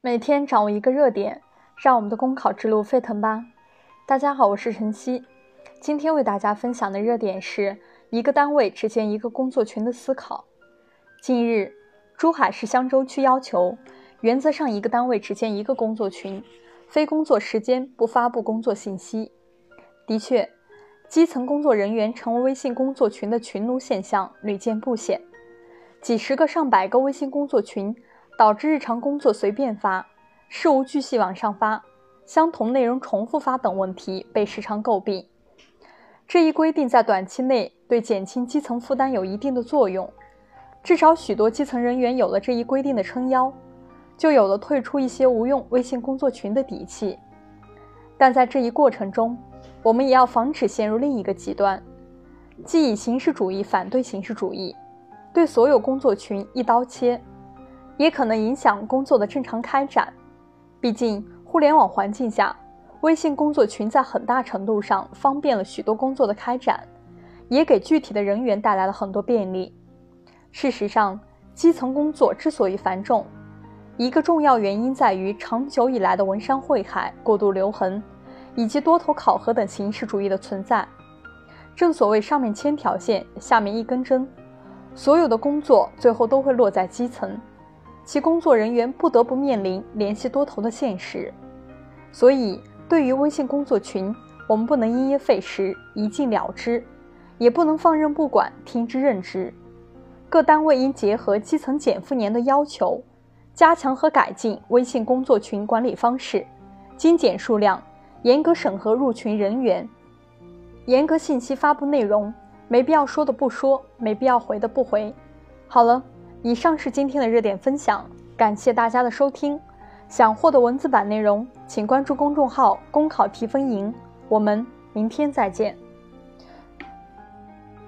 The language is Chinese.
每天掌握一个热点，让我们的公考之路沸腾吧！大家好，我是晨曦，今天为大家分享的热点是一个单位只建一个工作群的思考。近日，珠海市香洲区要求，原则上一个单位只建一个工作群，非工作时间不发布工作信息。的确，基层工作人员成为微信工作群的群奴现象屡见不鲜。几十个、上百个微信工作群，导致日常工作随便发、事无巨细往上发、相同内容重复发等问题被时常诟病。这一规定在短期内对减轻基层负担有一定的作用，至少许多基层人员有了这一规定的撑腰，就有了退出一些无用微信工作群的底气。但在这一过程中，我们也要防止陷入另一个极端，即以形式主义反对形式主义。对所有工作群一刀切，也可能影响工作的正常开展。毕竟，互联网环境下，微信工作群在很大程度上方便了许多工作的开展，也给具体的人员带来了很多便利。事实上，基层工作之所以繁重，一个重要原因在于长久以来的文山会海、过度留痕，以及多头考核等形式主义的存在。正所谓上面千条线，下面一根针。所有的工作最后都会落在基层，其工作人员不得不面临联系多头的现实。所以，对于微信工作群，我们不能因噎废食、一禁了之，也不能放任不管、听之任之。各单位应结合基层减负年的要求，加强和改进微信工作群管理方式，精简数量，严格审核入群人员，严格信息发布内容。没必要说的不说，没必要回的不回。好了，以上是今天的热点分享，感谢大家的收听。想获得文字版内容，请关注公众号“公考提分营”。我们明天再见。